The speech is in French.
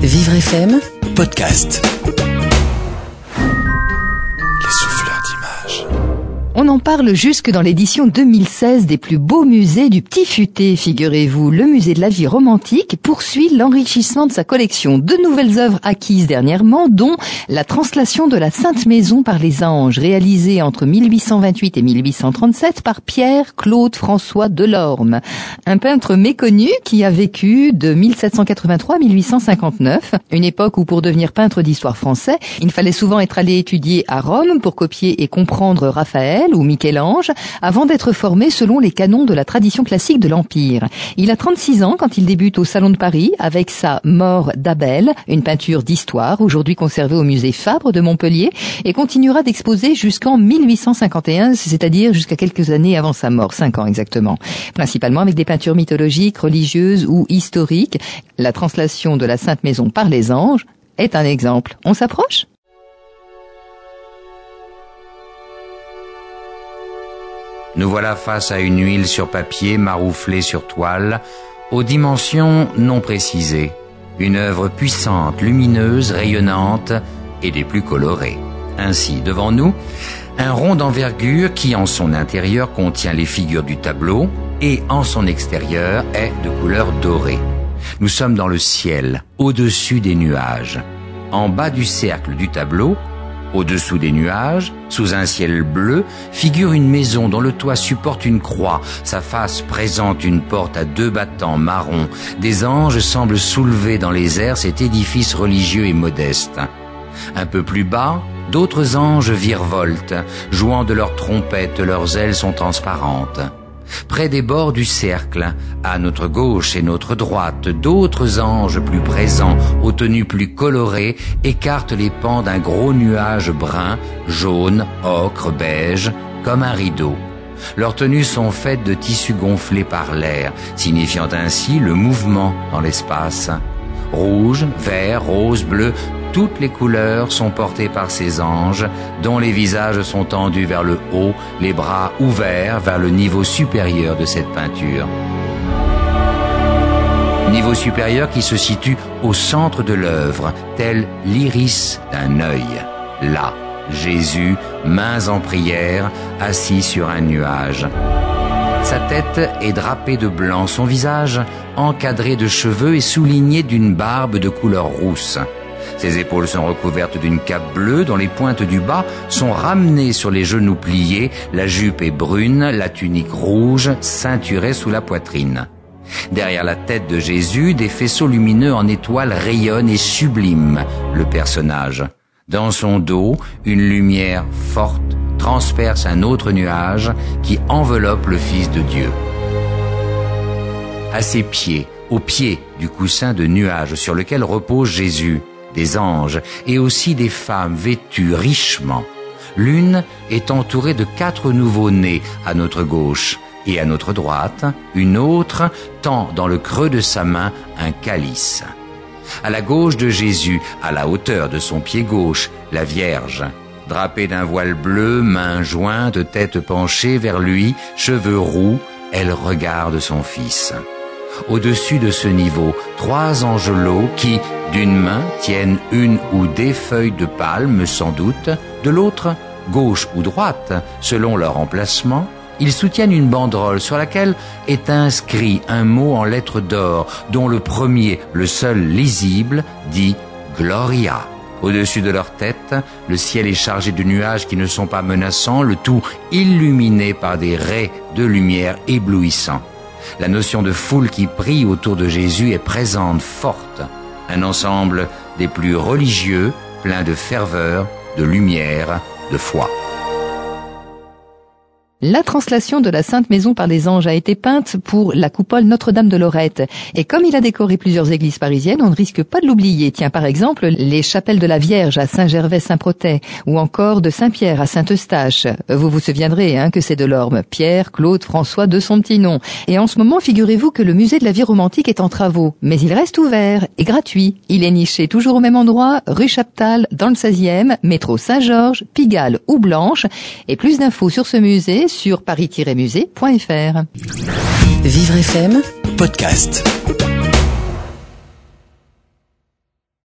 Vivre FM, podcast. On en parle jusque dans l'édition 2016 des plus beaux musées du Petit Futé, figurez-vous. Le musée de la vie romantique poursuit l'enrichissement de sa collection. De nouvelles œuvres acquises dernièrement, dont la translation de la Sainte Maison par les anges, réalisée entre 1828 et 1837 par Pierre-Claude François Delorme. Un peintre méconnu qui a vécu de 1783 à 1859, une époque où pour devenir peintre d'histoire français, il fallait souvent être allé étudier à Rome pour copier et comprendre Raphaël ou Michel-Ange avant d'être formé selon les canons de la tradition classique de l'Empire. Il a 36 ans quand il débute au Salon de Paris avec sa Mort d'Abel, une peinture d'histoire aujourd'hui conservée au musée Fabre de Montpellier et continuera d'exposer jusqu'en 1851, c'est-à-dire jusqu'à quelques années avant sa mort, 5 ans exactement. Principalement avec des peintures mythologiques, religieuses ou historiques. La translation de la Sainte Maison par les anges est un exemple. On s'approche? Nous voilà face à une huile sur papier marouflée sur toile, aux dimensions non précisées. Une œuvre puissante, lumineuse, rayonnante et des plus colorées. Ainsi, devant nous, un rond d'envergure qui en son intérieur contient les figures du tableau et en son extérieur est de couleur dorée. Nous sommes dans le ciel, au-dessus des nuages. En bas du cercle du tableau, au-dessous des nuages, sous un ciel bleu, figure une maison dont le toit supporte une croix, sa face présente une porte à deux battants marrons. Des anges semblent soulever dans les airs cet édifice religieux et modeste. Un peu plus bas, d'autres anges virevoltent, jouant de leurs trompettes, leurs ailes sont transparentes. Près des bords du cercle, à notre gauche et notre droite, d'autres anges plus présents, aux tenues plus colorées, écartent les pans d'un gros nuage brun, jaune, ocre, beige, comme un rideau. Leurs tenues sont faites de tissus gonflés par l'air, signifiant ainsi le mouvement dans l'espace. Rouge, vert, rose, bleu, toutes les couleurs sont portées par ces anges, dont les visages sont tendus vers le haut, les bras ouverts vers le niveau supérieur de cette peinture. Niveau supérieur qui se situe au centre de l'œuvre, tel l'iris d'un œil. Là, Jésus, mains en prière, assis sur un nuage. Sa tête est drapée de blanc, son visage encadré de cheveux et souligné d'une barbe de couleur rousse. Ses épaules sont recouvertes d'une cape bleue dont les pointes du bas sont ramenées sur les genoux pliés, la jupe est brune, la tunique rouge, ceinturée sous la poitrine. Derrière la tête de Jésus, des faisceaux lumineux en étoiles rayonnent et subliment le personnage. Dans son dos, une lumière forte transperce un autre nuage qui enveloppe le Fils de Dieu. À ses pieds, au pied du coussin de nuage sur lequel repose Jésus, des anges et aussi des femmes vêtues richement. L'une est entourée de quatre nouveaux-nés à notre gauche et à notre droite, une autre tend dans le creux de sa main un calice. À la gauche de Jésus, à la hauteur de son pied gauche, la Vierge, drapée d'un voile bleu, mains jointes, tête penchée vers lui, cheveux roux, elle regarde son fils. Au-dessus de ce niveau, trois angelots qui, d'une main, tiennent une ou des feuilles de palme sans doute, de l'autre, gauche ou droite, selon leur emplacement, ils soutiennent une banderole sur laquelle est inscrit un mot en lettres d'or, dont le premier, le seul lisible, dit Gloria. Au-dessus de leur tête, le ciel est chargé de nuages qui ne sont pas menaçants, le tout illuminé par des raies de lumière éblouissants. La notion de foule qui prie autour de Jésus est présente, forte. Un ensemble des plus religieux, plein de ferveur, de lumière, de foi. La translation de la Sainte Maison par les anges a été peinte pour la coupole Notre-Dame de Lorette. Et comme il a décoré plusieurs églises parisiennes, on ne risque pas de l'oublier. Tiens, par exemple, les chapelles de la Vierge à Saint-Gervais-Saint-Protais ou encore de Saint-Pierre à Saint-Eustache. Vous vous souviendrez hein, que c'est de l'orme. Pierre, Claude, François de son petit nom. Et en ce moment, figurez-vous que le musée de la vie romantique est en travaux. Mais il reste ouvert et gratuit. Il est niché toujours au même endroit, rue Chaptal, dans le 16e, métro Saint-Georges, Pigalle ou Blanche. Et plus d'infos sur ce musée sur paris-musée.fr. Vivre FM, podcast.